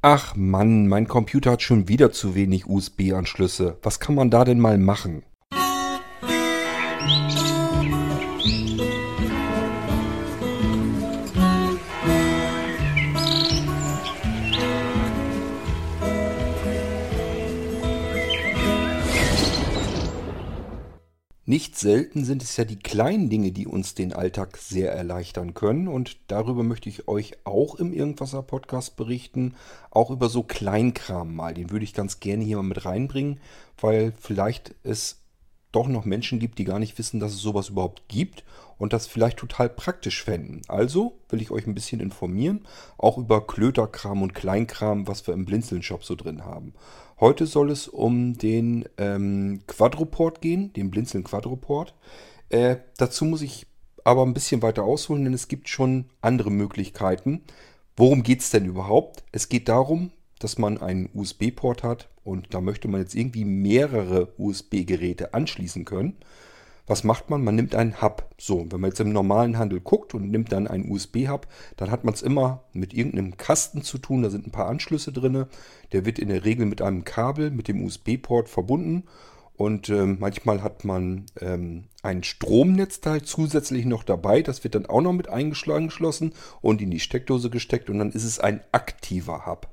Ach Mann, mein Computer hat schon wieder zu wenig USB-Anschlüsse. Was kann man da denn mal machen? Nicht selten sind es ja die kleinen Dinge, die uns den Alltag sehr erleichtern können. Und darüber möchte ich euch auch im Irgendwasser Podcast berichten. Auch über so Kleinkram mal. Den würde ich ganz gerne hier mal mit reinbringen, weil vielleicht es doch noch Menschen gibt, die gar nicht wissen, dass es sowas überhaupt gibt und das vielleicht total praktisch fänden. Also will ich euch ein bisschen informieren, auch über Klöterkram und Kleinkram, was wir im Blinzeln-Shop so drin haben. Heute soll es um den ähm, Quadroport gehen, den Blinzeln Quadroport. Äh, dazu muss ich aber ein bisschen weiter ausholen, denn es gibt schon andere Möglichkeiten. Worum geht es denn überhaupt? Es geht darum, dass man einen USB-Port hat und da möchte man jetzt irgendwie mehrere USB-Geräte anschließen können. Was macht man? Man nimmt einen Hub. So, wenn man jetzt im normalen Handel guckt und nimmt dann einen USB-Hub, dann hat man es immer mit irgendeinem Kasten zu tun. Da sind ein paar Anschlüsse drin. Der wird in der Regel mit einem Kabel, mit dem USB-Port verbunden. Und ähm, manchmal hat man ähm, ein Stromnetzteil zusätzlich noch dabei. Das wird dann auch noch mit eingeschlossen und in die Steckdose gesteckt. Und dann ist es ein aktiver Hub.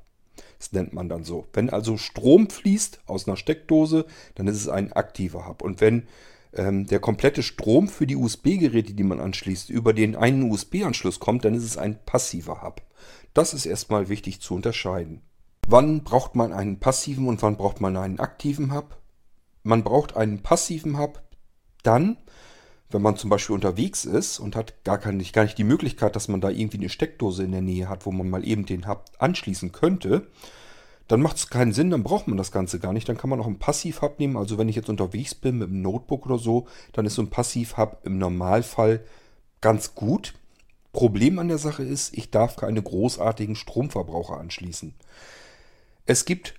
Das nennt man dann so. Wenn also Strom fließt aus einer Steckdose, dann ist es ein aktiver Hub. Und wenn ähm, der komplette Strom für die USB-Geräte, die man anschließt, über den einen USB-Anschluss kommt, dann ist es ein passiver Hub. Das ist erstmal wichtig zu unterscheiden. Wann braucht man einen passiven und wann braucht man einen aktiven Hub? Man braucht einen passiven Hub dann, wenn man zum Beispiel unterwegs ist und hat gar, keine, gar nicht die Möglichkeit, dass man da irgendwie eine Steckdose in der Nähe hat, wo man mal eben den Hub anschließen könnte, dann macht es keinen Sinn, dann braucht man das Ganze gar nicht. Dann kann man auch einen Passiv-Hub nehmen. Also wenn ich jetzt unterwegs bin mit einem Notebook oder so, dann ist so ein Passiv-Hub im Normalfall ganz gut. Problem an der Sache ist, ich darf keine großartigen Stromverbraucher anschließen. Es gibt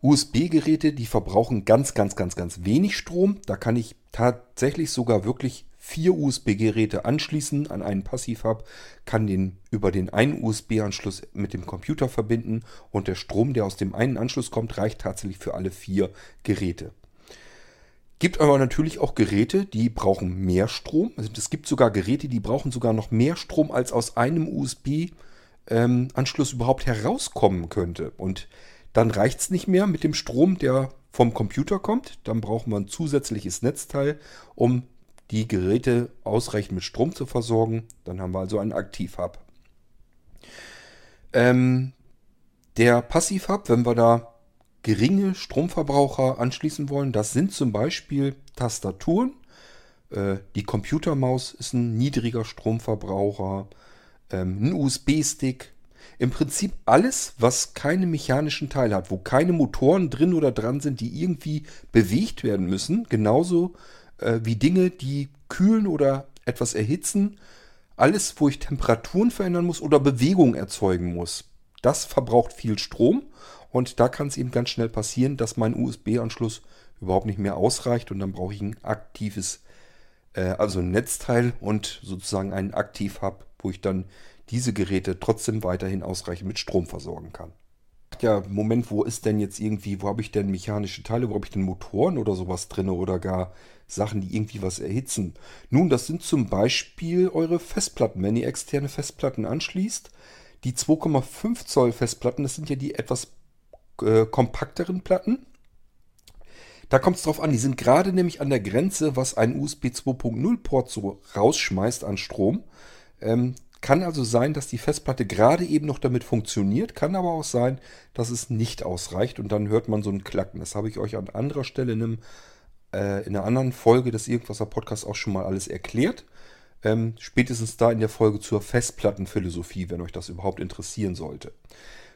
USB-Geräte, die verbrauchen ganz, ganz, ganz, ganz wenig Strom. Da kann ich tatsächlich sogar wirklich vier USB-Geräte anschließen an einen Passivhub, kann den über den einen USB-Anschluss mit dem Computer verbinden und der Strom, der aus dem einen Anschluss kommt, reicht tatsächlich für alle vier Geräte. Gibt aber natürlich auch Geräte, die brauchen mehr Strom. Also es gibt sogar Geräte, die brauchen sogar noch mehr Strom, als aus einem USB-Anschluss ähm, überhaupt herauskommen könnte. Und dann reicht es nicht mehr mit dem Strom, der vom Computer kommt. Dann braucht man ein zusätzliches Netzteil, um die Geräte ausreichend mit Strom zu versorgen. Dann haben wir also einen Aktivhub. Ähm, der Passivhub, wenn wir da geringe Stromverbraucher anschließen wollen, das sind zum Beispiel Tastaturen. Äh, die Computermaus ist ein niedriger Stromverbraucher. Ähm, ein USB-Stick. Im Prinzip alles, was keine mechanischen Teile hat, wo keine Motoren drin oder dran sind, die irgendwie bewegt werden müssen. Genauso äh, wie Dinge, die kühlen oder etwas erhitzen. Alles, wo ich Temperaturen verändern muss oder Bewegung erzeugen muss. Das verbraucht viel Strom und da kann es eben ganz schnell passieren, dass mein USB-Anschluss überhaupt nicht mehr ausreicht und dann brauche ich ein aktives, äh, also ein Netzteil und sozusagen einen Aktiv-Hub, wo ich dann diese Geräte trotzdem weiterhin ausreichend mit Strom versorgen kann. Ja, Moment, wo ist denn jetzt irgendwie, wo habe ich denn mechanische Teile, wo habe ich denn Motoren oder sowas drin oder gar Sachen, die irgendwie was erhitzen. Nun, das sind zum Beispiel eure Festplatten. Wenn ihr externe Festplatten anschließt, die 2,5 Zoll Festplatten, das sind ja die etwas äh, kompakteren Platten. Da kommt es drauf an, die sind gerade nämlich an der Grenze, was ein USB 2.0 Port so rausschmeißt an Strom. Ähm, kann also sein, dass die Festplatte gerade eben noch damit funktioniert, kann aber auch sein, dass es nicht ausreicht und dann hört man so ein Klacken. Das habe ich euch an anderer Stelle in einem äh, in einer anderen Folge des Irgendwaser Podcasts auch schon mal alles erklärt. Ähm, spätestens da in der Folge zur Festplattenphilosophie, wenn euch das überhaupt interessieren sollte.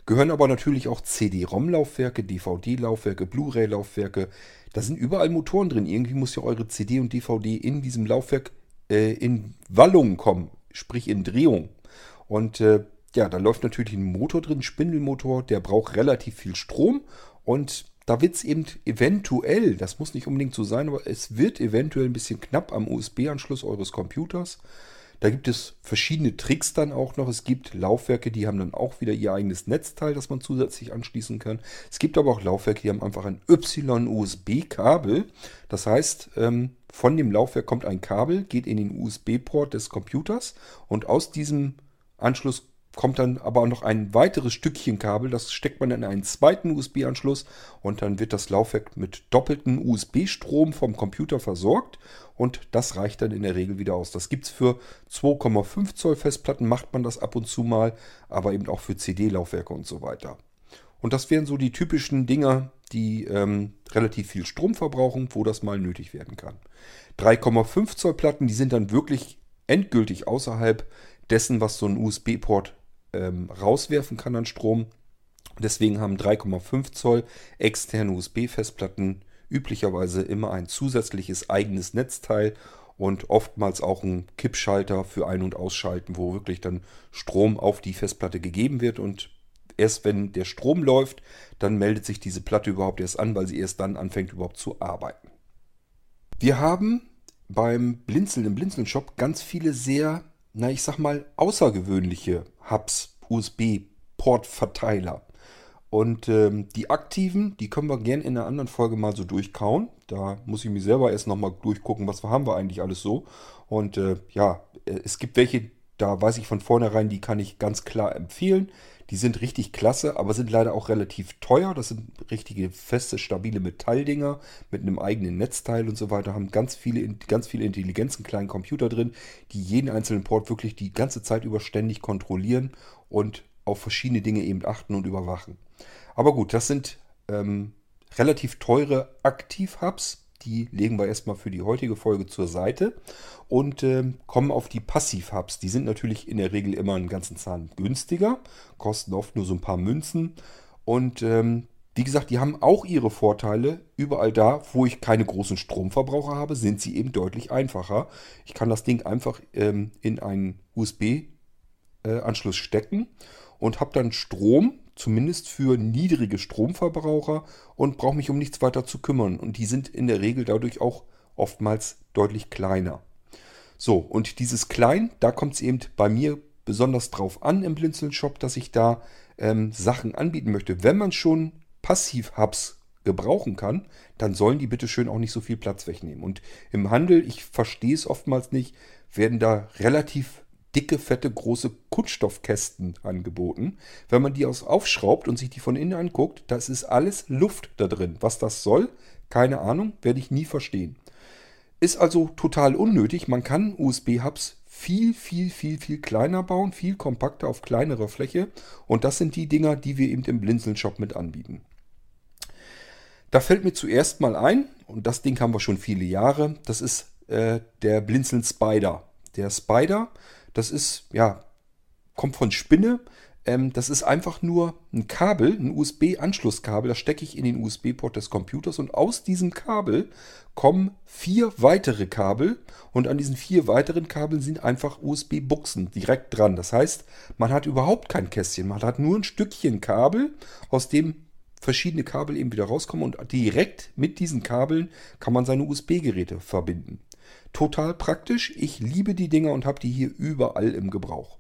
Gehören aber natürlich auch CD-ROM-Laufwerke, DVD-Laufwerke, Blu-ray-Laufwerke. Da sind überall Motoren drin. Irgendwie muss ja eure CD und DVD in diesem Laufwerk äh, in Wallung kommen, sprich in Drehung. Und äh, ja, da läuft natürlich ein Motor drin, Spindelmotor, der braucht relativ viel Strom und da wird es eben eventuell, das muss nicht unbedingt so sein, aber es wird eventuell ein bisschen knapp am USB-Anschluss eures Computers. Da gibt es verschiedene Tricks dann auch noch. Es gibt Laufwerke, die haben dann auch wieder ihr eigenes Netzteil, das man zusätzlich anschließen kann. Es gibt aber auch Laufwerke, die haben einfach ein Y-USB-Kabel. Das heißt, ähm, von dem Laufwerk kommt ein Kabel, geht in den USB-Port des Computers und aus diesem Anschluss kommt dann aber noch ein weiteres Stückchen Kabel, das steckt man in einen zweiten USB-Anschluss und dann wird das Laufwerk mit doppeltem USB-Strom vom Computer versorgt und das reicht dann in der Regel wieder aus. Das gibt es für 2,5 Zoll Festplatten, macht man das ab und zu mal, aber eben auch für CD-Laufwerke und so weiter. Und das wären so die typischen Dinger, die ähm, relativ viel Strom verbrauchen, wo das mal nötig werden kann. 3,5 Zoll Platten, die sind dann wirklich endgültig außerhalb dessen, was so ein USB-Port ähm, rauswerfen kann an Strom. Deswegen haben 3,5 Zoll externe USB-Festplatten üblicherweise immer ein zusätzliches eigenes Netzteil und oftmals auch ein Kippschalter für Ein- und Ausschalten, wo wirklich dann Strom auf die Festplatte gegeben wird und erst wenn der Strom läuft, dann meldet sich diese Platte überhaupt erst an, weil sie erst dann anfängt überhaupt zu arbeiten. Wir haben beim Blinzeln im Blinzeln Shop ganz viele sehr na ich sag mal, außergewöhnliche Hubs, USB-Port-Verteiler. Und ähm, die aktiven, die können wir gerne in einer anderen Folge mal so durchkauen. Da muss ich mir selber erst nochmal durchgucken, was haben wir eigentlich alles so. Und äh, ja, äh, es gibt welche, da weiß ich von vornherein, die kann ich ganz klar empfehlen. Die sind richtig klasse, aber sind leider auch relativ teuer. Das sind richtige feste, stabile Metalldinger mit einem eigenen Netzteil und so weiter. Haben ganz viele, ganz viele Intelligenzen, kleinen Computer drin, die jeden einzelnen Port wirklich die ganze Zeit über ständig kontrollieren und auf verschiedene Dinge eben achten und überwachen. Aber gut, das sind ähm, relativ teure Aktiv-Hubs die legen wir erstmal für die heutige Folge zur Seite und äh, kommen auf die Passiv-Hubs. Die sind natürlich in der Regel immer einen ganzen Zahn günstiger, kosten oft nur so ein paar Münzen. Und ähm, wie gesagt, die haben auch ihre Vorteile. Überall da, wo ich keine großen Stromverbraucher habe, sind sie eben deutlich einfacher. Ich kann das Ding einfach ähm, in einen USB-Anschluss äh, stecken und habe dann Strom zumindest für niedrige Stromverbraucher und brauche mich um nichts weiter zu kümmern. Und die sind in der Regel dadurch auch oftmals deutlich kleiner. So, und dieses Klein, da kommt es eben bei mir besonders drauf an im Blinzeln-Shop, dass ich da ähm, Sachen anbieten möchte. Wenn man schon Passiv-Hubs gebrauchen kann, dann sollen die bitte schön auch nicht so viel Platz wegnehmen. Und im Handel, ich verstehe es oftmals nicht, werden da relativ dicke, fette, große Kunststoffkästen angeboten. Wenn man die aus aufschraubt und sich die von innen anguckt, das ist alles Luft da drin. Was das soll, keine Ahnung, werde ich nie verstehen. Ist also total unnötig. Man kann USB-Hubs viel, viel, viel, viel kleiner bauen, viel kompakter auf kleinerer Fläche. Und das sind die Dinger, die wir eben im Blinzeln-Shop mit anbieten. Da fällt mir zuerst mal ein, und das Ding haben wir schon viele Jahre, das ist äh, der Blinzeln Spider. Der Spider das ist, ja, kommt von Spinne. Ähm, das ist einfach nur ein Kabel, ein USB-Anschlusskabel. Das stecke ich in den USB-Port des Computers und aus diesem Kabel kommen vier weitere Kabel und an diesen vier weiteren Kabeln sind einfach USB-Buchsen direkt dran. Das heißt, man hat überhaupt kein Kästchen. Man hat nur ein Stückchen Kabel, aus dem verschiedene Kabel eben wieder rauskommen und direkt mit diesen Kabeln kann man seine USB-Geräte verbinden. Total praktisch. Ich liebe die Dinger und habe die hier überall im Gebrauch.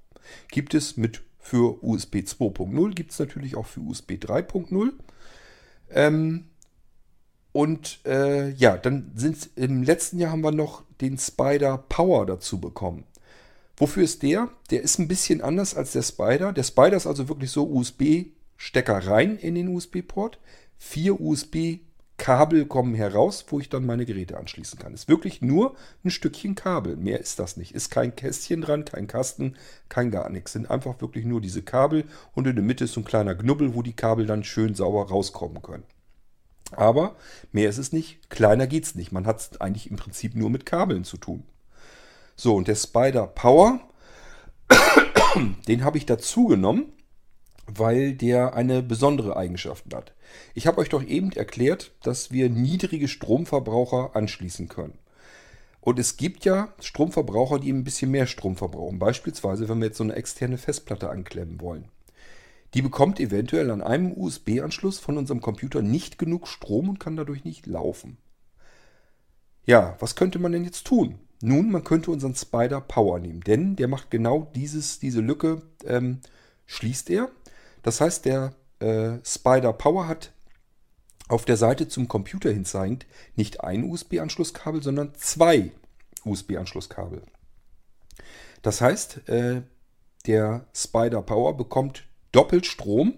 Gibt es mit für USB 2.0, gibt es natürlich auch für USB 3.0. Ähm, und äh, ja, dann sind im letzten Jahr haben wir noch den Spider Power dazu bekommen. Wofür ist der? Der ist ein bisschen anders als der Spider. Der Spider ist also wirklich so USB-Stecker rein in den USB-Port. Vier USB Kabel kommen heraus, wo ich dann meine Geräte anschließen kann. Ist wirklich nur ein Stückchen Kabel. Mehr ist das nicht. Ist kein Kästchen dran, kein Kasten, kein gar nichts. Sind einfach wirklich nur diese Kabel und in der Mitte ist so ein kleiner Knubbel, wo die Kabel dann schön sauber rauskommen können. Aber mehr ist es nicht. Kleiner geht es nicht. Man hat es eigentlich im Prinzip nur mit Kabeln zu tun. So, und der Spider Power, den habe ich dazu genommen, weil der eine besondere Eigenschaft hat. Ich habe euch doch eben erklärt, dass wir niedrige Stromverbraucher anschließen können. Und es gibt ja Stromverbraucher, die ein bisschen mehr Strom verbrauchen. Beispielsweise, wenn wir jetzt so eine externe Festplatte anklemmen wollen. Die bekommt eventuell an einem USB-Anschluss von unserem Computer nicht genug Strom und kann dadurch nicht laufen. Ja, was könnte man denn jetzt tun? Nun, man könnte unseren Spider Power nehmen, denn der macht genau dieses, diese Lücke, ähm, schließt er. Das heißt, der äh, Spider Power hat auf der Seite zum Computer hin zeigend nicht ein USB-Anschlusskabel, sondern zwei USB-Anschlusskabel. Das heißt, äh, der Spider Power bekommt doppelt Strom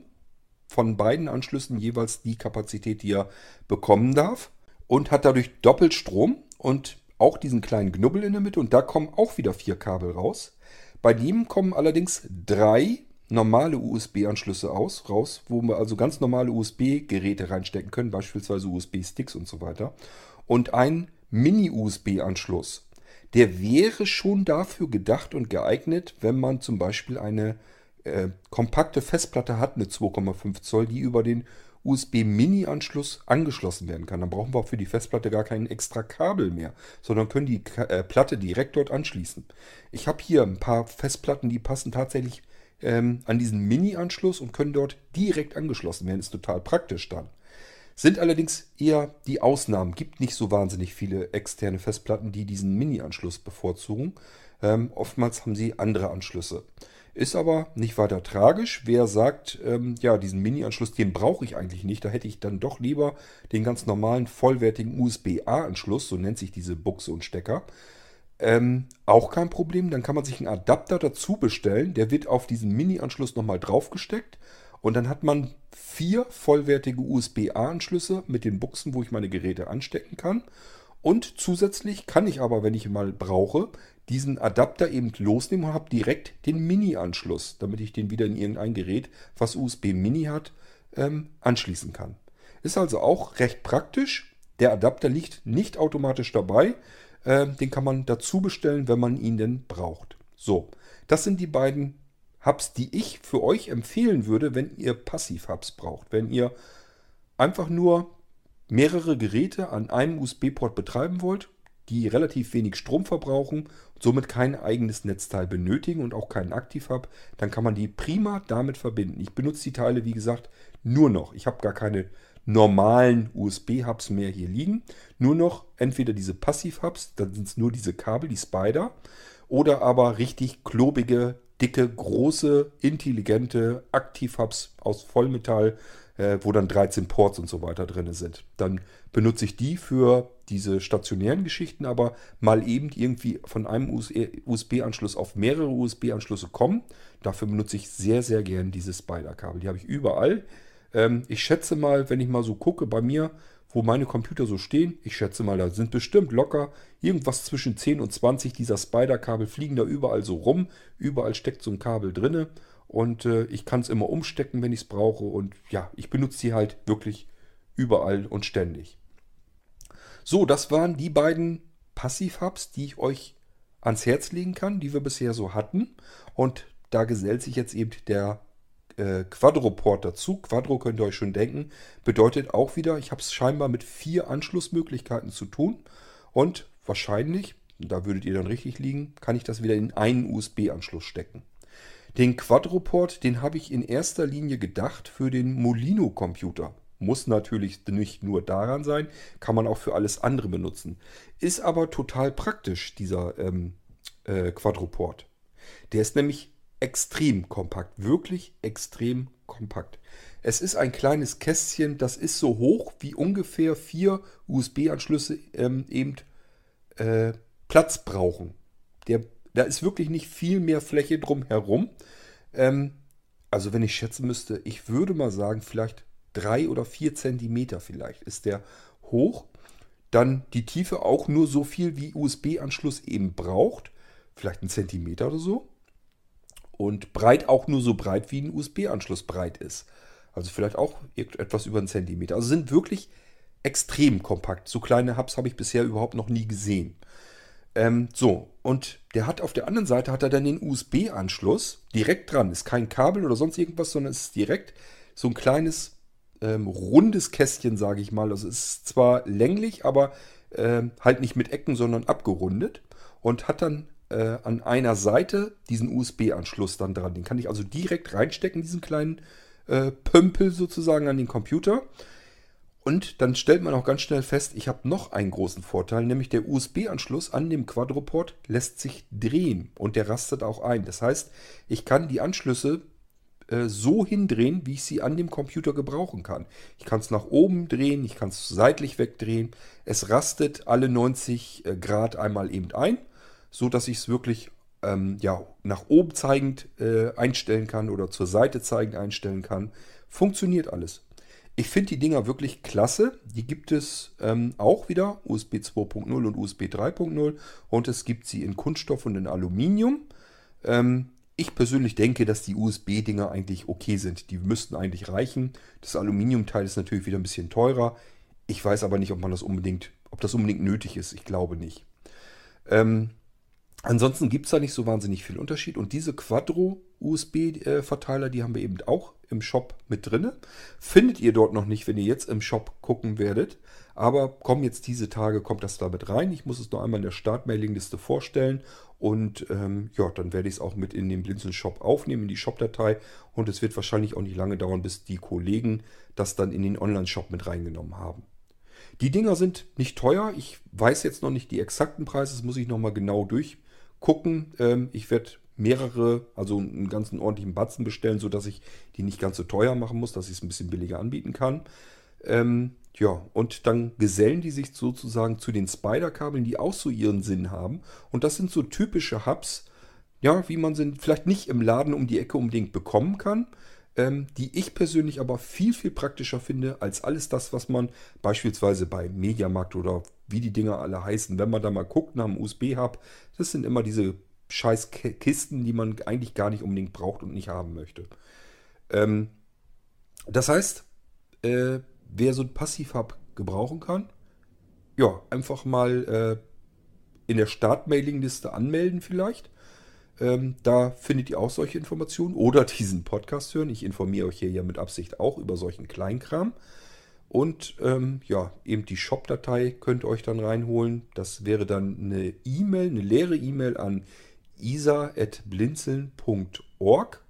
von beiden Anschlüssen jeweils die Kapazität, die er bekommen darf und hat dadurch doppelt Strom und auch diesen kleinen Knubbel in der Mitte und da kommen auch wieder vier Kabel raus. Bei dem kommen allerdings drei normale USB-Anschlüsse aus, raus, wo wir also ganz normale USB-Geräte reinstecken können, beispielsweise USB-Sticks und so weiter. Und ein Mini-USB-Anschluss. Der wäre schon dafür gedacht und geeignet, wenn man zum Beispiel eine äh, kompakte Festplatte hat, eine 2,5 Zoll, die über den USB-Mini-Anschluss angeschlossen werden kann. Dann brauchen wir auch für die Festplatte gar kein extra Kabel mehr, sondern können die äh, Platte direkt dort anschließen. Ich habe hier ein paar Festplatten, die passen tatsächlich ähm, an diesen Mini-Anschluss und können dort direkt angeschlossen werden. Ist total praktisch dann. Sind allerdings eher die Ausnahmen. Gibt nicht so wahnsinnig viele externe Festplatten, die diesen Mini-Anschluss bevorzugen. Ähm, oftmals haben sie andere Anschlüsse. Ist aber nicht weiter tragisch. Wer sagt, ähm, ja, diesen Mini-Anschluss, den brauche ich eigentlich nicht. Da hätte ich dann doch lieber den ganz normalen, vollwertigen USB-A-Anschluss, so nennt sich diese Buchse und Stecker. Ähm, auch kein Problem. Dann kann man sich einen Adapter dazu bestellen. Der wird auf diesen Mini-Anschluss nochmal draufgesteckt. Und dann hat man vier vollwertige USB-A-Anschlüsse mit den Buchsen, wo ich meine Geräte anstecken kann. Und zusätzlich kann ich aber, wenn ich mal brauche, diesen Adapter eben losnehmen und habe direkt den Mini-Anschluss, damit ich den wieder in irgendein Gerät, was USB Mini hat, ähm, anschließen kann. Ist also auch recht praktisch. Der Adapter liegt nicht automatisch dabei. Äh, den kann man dazu bestellen, wenn man ihn denn braucht. So, das sind die beiden Hubs, die ich für euch empfehlen würde, wenn ihr Passiv-Hubs braucht. Wenn ihr einfach nur mehrere Geräte an einem USB-Port betreiben wollt, die relativ wenig Strom verbrauchen, somit kein eigenes Netzteil benötigen und auch keinen Aktiv-Hub, dann kann man die prima damit verbinden. Ich benutze die Teile, wie gesagt, nur noch. Ich habe gar keine normalen USB-Hubs mehr hier liegen. Nur noch entweder diese Passiv-Hubs, dann sind es nur diese Kabel, die Spider, oder aber richtig klobige, dicke, große, intelligente Aktiv-Hubs aus Vollmetall, äh, wo dann 13 Ports und so weiter drin sind. Dann benutze ich die für diese stationären Geschichten, aber mal eben irgendwie von einem USB-Anschluss auf mehrere USB-Anschlüsse kommen. Dafür benutze ich sehr, sehr gern diese Spider-Kabel. Die habe ich überall. Ähm, ich schätze mal, wenn ich mal so gucke bei mir, wo meine Computer so stehen, ich schätze mal, da sind bestimmt locker irgendwas zwischen 10 und 20 dieser Spider-Kabel fliegen da überall so rum. Überall steckt so ein Kabel drinne und äh, ich kann es immer umstecken, wenn ich es brauche. Und ja, ich benutze sie halt wirklich überall und ständig. So, das waren die beiden Passiv-Hubs, die ich euch ans Herz legen kann, die wir bisher so hatten. Und da gesellt sich jetzt eben der äh, Quadroport dazu. Quadro könnt ihr euch schon denken, bedeutet auch wieder, ich habe es scheinbar mit vier Anschlussmöglichkeiten zu tun. Und wahrscheinlich, da würdet ihr dann richtig liegen, kann ich das wieder in einen USB-Anschluss stecken. Den Quadroport, den habe ich in erster Linie gedacht für den Molino-Computer. Muss natürlich nicht nur daran sein, kann man auch für alles andere benutzen. Ist aber total praktisch, dieser ähm, äh, Quadroport. Der ist nämlich extrem kompakt, wirklich extrem kompakt. Es ist ein kleines Kästchen, das ist so hoch wie ungefähr vier USB-Anschlüsse ähm, eben äh, Platz brauchen. Der da ist wirklich nicht viel mehr Fläche drumherum. Ähm, also wenn ich schätzen müsste, ich würde mal sagen, vielleicht drei oder vier Zentimeter vielleicht ist der hoch. Dann die Tiefe auch nur so viel, wie USB-Anschluss eben braucht. Vielleicht ein Zentimeter oder so. Und breit auch nur so breit, wie ein USB-Anschluss breit ist. Also vielleicht auch etwas über einen Zentimeter. Also sind wirklich extrem kompakt. So kleine Hubs habe ich bisher überhaupt noch nie gesehen. Ähm, so, und der hat auf der anderen Seite hat er dann den USB-Anschluss direkt dran. Ist kein Kabel oder sonst irgendwas, sondern es ist direkt so ein kleines ähm, rundes Kästchen, sage ich mal. Also es ist zwar länglich, aber ähm, halt nicht mit Ecken, sondern abgerundet. Und hat dann äh, an einer Seite diesen USB-Anschluss dann dran. Den kann ich also direkt reinstecken, diesen kleinen äh, Pömpel sozusagen an den Computer. Und dann stellt man auch ganz schnell fest, ich habe noch einen großen Vorteil, nämlich der USB-Anschluss an dem Quadroport lässt sich drehen und der rastet auch ein. Das heißt, ich kann die Anschlüsse äh, so hindrehen, wie ich sie an dem Computer gebrauchen kann. Ich kann es nach oben drehen, ich kann es seitlich wegdrehen. Es rastet alle 90 äh, Grad einmal eben ein, so dass ich es wirklich ähm, ja, nach oben zeigend äh, einstellen kann oder zur Seite zeigend einstellen kann. Funktioniert alles. Ich finde die Dinger wirklich klasse. Die gibt es ähm, auch wieder, USB 2.0 und USB 3.0. Und es gibt sie in Kunststoff und in Aluminium. Ähm, ich persönlich denke, dass die USB-Dinger eigentlich okay sind. Die müssten eigentlich reichen. Das Aluminiumteil ist natürlich wieder ein bisschen teurer. Ich weiß aber nicht, ob man das unbedingt, ob das unbedingt nötig ist. Ich glaube nicht. Ähm, ansonsten gibt es da nicht so wahnsinnig viel Unterschied. Und diese Quadro-USB-Verteiler, die haben wir eben auch im Shop mit drin. Findet ihr dort noch nicht, wenn ihr jetzt im Shop gucken werdet. Aber kommen jetzt diese Tage, kommt das damit rein. Ich muss es noch einmal in der Startmailingliste vorstellen. Und ähm, ja, dann werde ich es auch mit in den Blinzeln-Shop aufnehmen, in die Shop-Datei. Und es wird wahrscheinlich auch nicht lange dauern, bis die Kollegen das dann in den Online-Shop mit reingenommen haben. Die Dinger sind nicht teuer. Ich weiß jetzt noch nicht die exakten Preise. Das muss ich nochmal genau durchgucken. Ähm, ich werde mehrere, also einen ganzen ordentlichen Batzen bestellen, sodass ich die nicht ganz so teuer machen muss, dass ich es ein bisschen billiger anbieten kann. Ähm, ja, und dann gesellen die sich sozusagen zu den Spider-Kabeln, die auch so ihren Sinn haben. Und das sind so typische Hubs, ja, wie man sie vielleicht nicht im Laden um die Ecke unbedingt bekommen kann, ähm, die ich persönlich aber viel, viel praktischer finde als alles das, was man beispielsweise bei Mediamarkt oder wie die Dinger alle heißen, wenn man da mal guckt nach einem USB-Hub, das sind immer diese scheiß Kisten, die man eigentlich gar nicht unbedingt braucht und nicht haben möchte. Ähm, das heißt, äh, wer so ein Passivhub gebrauchen kann, ja, einfach mal äh, in der Startmailingliste anmelden vielleicht. Ähm, da findet ihr auch solche Informationen oder diesen Podcast hören. Ich informiere euch hier ja mit Absicht auch über solchen Kleinkram. Und ähm, ja, eben die Shop-Datei könnt ihr euch dann reinholen. Das wäre dann eine E-Mail, eine leere E-Mail an isa.blinzeln.org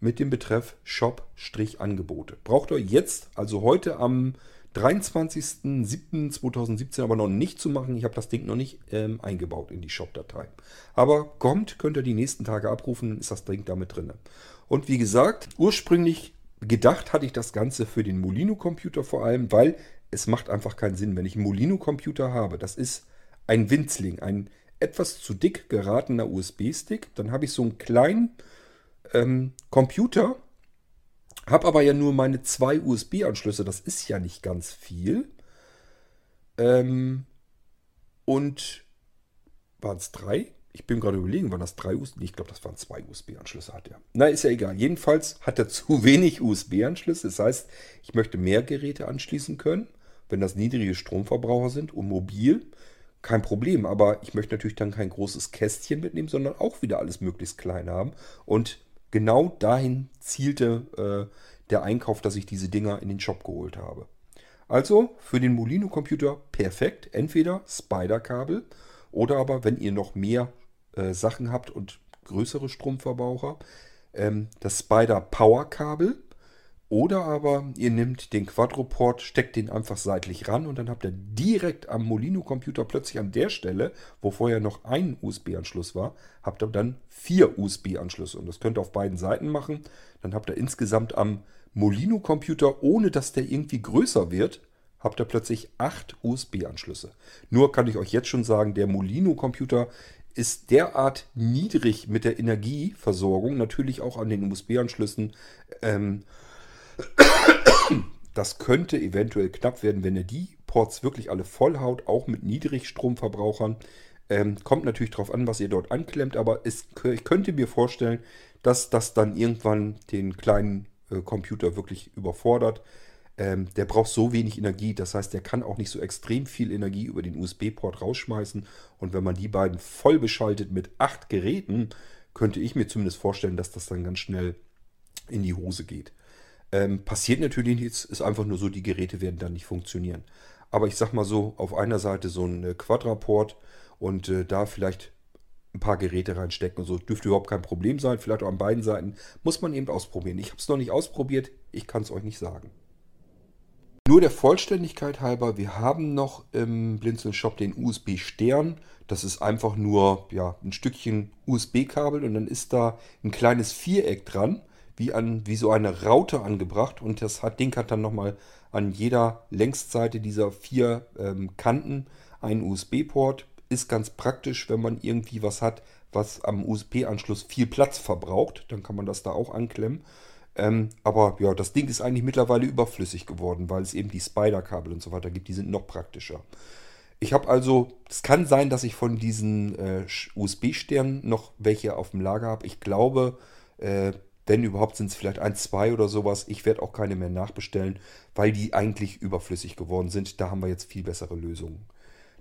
mit dem Betreff Shop-Angebote. Braucht ihr jetzt, also heute am 23.07.2017 aber noch nicht zu machen. Ich habe das Ding noch nicht ähm, eingebaut in die Shop-Datei. Aber kommt, könnt ihr die nächsten Tage abrufen, ist das Ding damit drin. Und wie gesagt, ursprünglich gedacht hatte ich das Ganze für den Molino-Computer vor allem, weil es macht einfach keinen Sinn, wenn ich einen Molino-Computer habe. Das ist ein Winzling, ein etwas zu dick geratener USB-Stick. Dann habe ich so einen kleinen ähm, Computer, habe aber ja nur meine zwei USB-Anschlüsse. Das ist ja nicht ganz viel. Ähm, und waren es drei? Ich bin gerade überlegen, waren das drei USB? Ich glaube, das waren zwei USB-Anschlüsse hat er. Na, ist ja egal. Jedenfalls hat er zu wenig USB-Anschlüsse. Das heißt, ich möchte mehr Geräte anschließen können, wenn das niedrige Stromverbraucher sind und mobil kein Problem. Aber ich möchte natürlich dann kein großes Kästchen mitnehmen, sondern auch wieder alles möglichst klein haben. Und genau dahin zielte äh, der Einkauf, dass ich diese Dinger in den Shop geholt habe. Also für den Molino-Computer perfekt. Entweder Spider-Kabel oder aber, wenn ihr noch mehr äh, Sachen habt und größere Stromverbraucher, ähm, das Spider-Power-Kabel oder aber ihr nehmt den Quadroport, steckt den einfach seitlich ran und dann habt ihr direkt am Molino-Computer plötzlich an der Stelle, wo vorher noch ein USB-Anschluss war, habt ihr dann vier USB-Anschlüsse. Und das könnt ihr auf beiden Seiten machen. Dann habt ihr insgesamt am Molino-Computer, ohne dass der irgendwie größer wird, habt ihr plötzlich acht USB-Anschlüsse. Nur kann ich euch jetzt schon sagen, der Molino-Computer ist derart niedrig mit der Energieversorgung, natürlich auch an den USB-Anschlüssen. Ähm, das könnte eventuell knapp werden, wenn er die Ports wirklich alle vollhaut, auch mit Niedrigstromverbrauchern. Ähm, kommt natürlich darauf an, was ihr dort anklemmt, aber es, ich könnte mir vorstellen, dass das dann irgendwann den kleinen äh, Computer wirklich überfordert. Ähm, der braucht so wenig Energie, das heißt, der kann auch nicht so extrem viel Energie über den USB-Port rausschmeißen. Und wenn man die beiden voll beschaltet mit acht Geräten, könnte ich mir zumindest vorstellen, dass das dann ganz schnell in die Hose geht. Ähm, passiert natürlich nichts, ist einfach nur so, die Geräte werden dann nicht funktionieren. Aber ich sag mal so, auf einer Seite so ein äh, Quadraport und äh, da vielleicht ein paar Geräte reinstecken und so. Dürfte überhaupt kein Problem sein. Vielleicht auch an beiden Seiten. Muss man eben ausprobieren. Ich habe es noch nicht ausprobiert. Ich kann es euch nicht sagen. Nur der Vollständigkeit halber, wir haben noch im Blinzeln Shop den USB-Stern. Das ist einfach nur ja, ein Stückchen USB-Kabel und dann ist da ein kleines Viereck dran, wie, an, wie so eine Raute angebracht. Und das hat, Ding hat dann nochmal an jeder Längsseite dieser vier ähm, Kanten einen USB-Port. Ist ganz praktisch, wenn man irgendwie was hat, was am USB-Anschluss viel Platz verbraucht. Dann kann man das da auch anklemmen. Ähm, aber ja, das Ding ist eigentlich mittlerweile überflüssig geworden, weil es eben die Spider-Kabel und so weiter gibt. Die sind noch praktischer. Ich habe also, es kann sein, dass ich von diesen äh, USB-Sternen noch welche auf dem Lager habe. Ich glaube, äh, wenn überhaupt sind es vielleicht ein, zwei oder sowas. Ich werde auch keine mehr nachbestellen, weil die eigentlich überflüssig geworden sind. Da haben wir jetzt viel bessere Lösungen.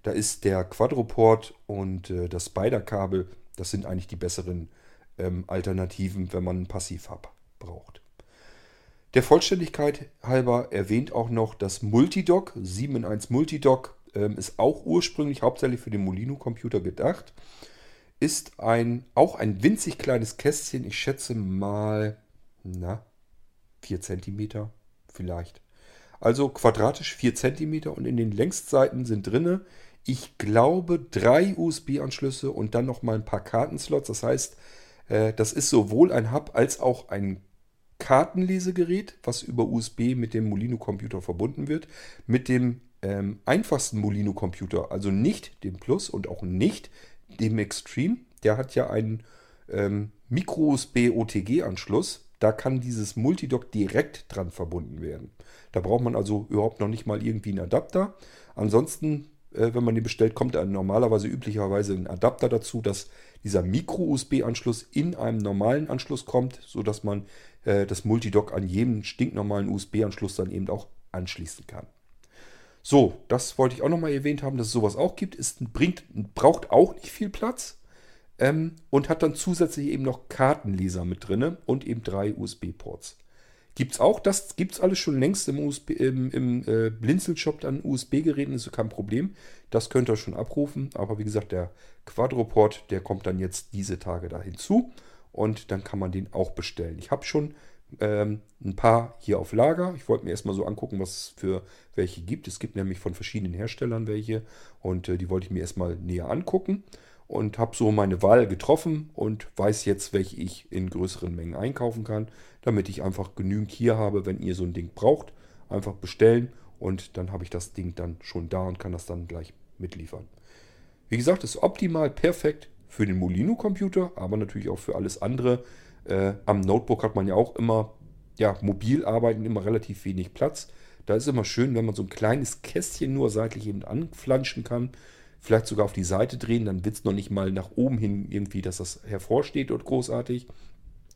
Da ist der Quadroport und äh, das Spider-Kabel, das sind eigentlich die besseren ähm, Alternativen, wenn man ein Passivhub braucht. Der Vollständigkeit halber erwähnt auch noch das Multidock. 7 in 1 Multidock ähm, ist auch ursprünglich hauptsächlich für den Molino-Computer gedacht. Ist ein, auch ein winzig kleines Kästchen, ich schätze mal, na, 4 cm vielleicht. Also quadratisch 4 cm und in den Längsseiten sind drinne, ich glaube, drei USB-Anschlüsse und dann noch mal ein paar Kartenslots. Das heißt, äh, das ist sowohl ein Hub als auch ein Kartenlesegerät, was über USB mit dem Molino-Computer verbunden wird. Mit dem ähm, einfachsten Molino-Computer, also nicht dem Plus und auch nicht dem Extreme. Der hat ja einen ähm, Micro-USB-OTG-Anschluss. Da kann dieses Multidock direkt dran verbunden werden. Da braucht man also überhaupt noch nicht mal irgendwie einen Adapter. Ansonsten, äh, wenn man den bestellt, kommt dann normalerweise üblicherweise ein Adapter dazu, dass dieser Micro-USB-Anschluss in einem normalen Anschluss kommt, sodass man äh, das Multidock an jedem stinknormalen USB-Anschluss dann eben auch anschließen kann. So, das wollte ich auch nochmal erwähnt haben, dass es sowas auch gibt. Es bringt, braucht auch nicht viel Platz ähm, und hat dann zusätzlich eben noch Kartenleser mit drin und eben drei USB-Ports. Gibt es auch, das gibt es alles schon längst im, USB, im, im äh, Blinzelshop an USB-Geräten, ist kein Problem. Das könnt ihr schon abrufen, aber wie gesagt, der Quadroport, der kommt dann jetzt diese Tage da hinzu und dann kann man den auch bestellen. Ich habe schon ähm, ein paar hier auf Lager. Ich wollte mir erstmal so angucken, was es für welche gibt. Es gibt nämlich von verschiedenen Herstellern welche und äh, die wollte ich mir erstmal näher angucken und habe so meine Wahl getroffen und weiß jetzt, welche ich in größeren Mengen einkaufen kann, damit ich einfach genügend hier habe, wenn ihr so ein Ding braucht. Einfach bestellen und dann habe ich das Ding dann schon da und kann das dann gleich mitliefern. Wie gesagt, ist optimal perfekt für den Molino-Computer, aber natürlich auch für alles andere. Äh, am Notebook hat man ja auch immer, ja, mobil arbeiten, immer relativ wenig Platz. Da ist immer schön, wenn man so ein kleines Kästchen nur seitlich eben anflanschen kann. Vielleicht sogar auf die Seite drehen, dann wird es noch nicht mal nach oben hin irgendwie, dass das hervorsteht und großartig.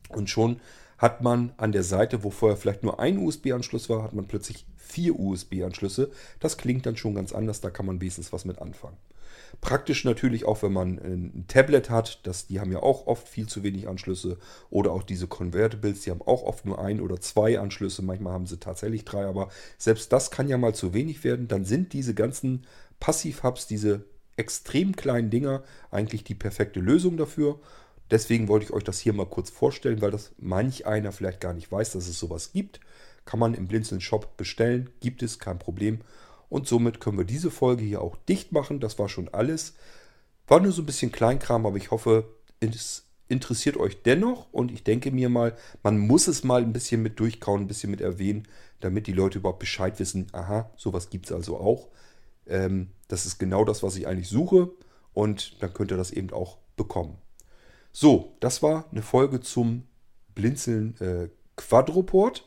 Und schon hat man an der Seite, wo vorher vielleicht nur ein USB-Anschluss war, hat man plötzlich vier USB-Anschlüsse. Das klingt dann schon ganz anders, da kann man wenigstens was mit anfangen. Praktisch natürlich auch, wenn man ein Tablet hat, das, die haben ja auch oft viel zu wenig Anschlüsse. Oder auch diese Convertibles, die haben auch oft nur ein oder zwei Anschlüsse. Manchmal haben sie tatsächlich drei, aber selbst das kann ja mal zu wenig werden. Dann sind diese ganzen Passiv-Hubs, diese extrem kleinen Dinger, eigentlich die perfekte Lösung dafür. Deswegen wollte ich euch das hier mal kurz vorstellen, weil das manch einer vielleicht gar nicht weiß, dass es sowas gibt. Kann man im Blinzeln Shop bestellen, gibt es, kein Problem. Und somit können wir diese Folge hier auch dicht machen. Das war schon alles. War nur so ein bisschen Kleinkram, aber ich hoffe, es interessiert euch dennoch. Und ich denke mir mal, man muss es mal ein bisschen mit durchkauen, ein bisschen mit erwähnen, damit die Leute überhaupt Bescheid wissen. Aha, sowas gibt es also auch. Ähm, das ist genau das, was ich eigentlich suche. Und dann könnt ihr das eben auch bekommen. So, das war eine Folge zum Blinzeln äh, Quadroport.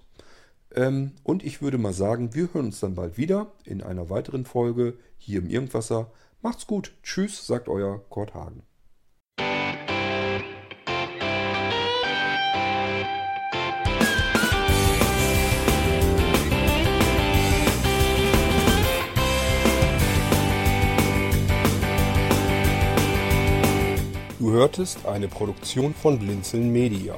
Ähm, und ich würde mal sagen, wir hören uns dann bald wieder in einer weiteren Folge hier im Irgendwasser. Macht's gut. Tschüss, sagt euer Kurt Hagen. Du hörtest eine Produktion von Blinzeln Media.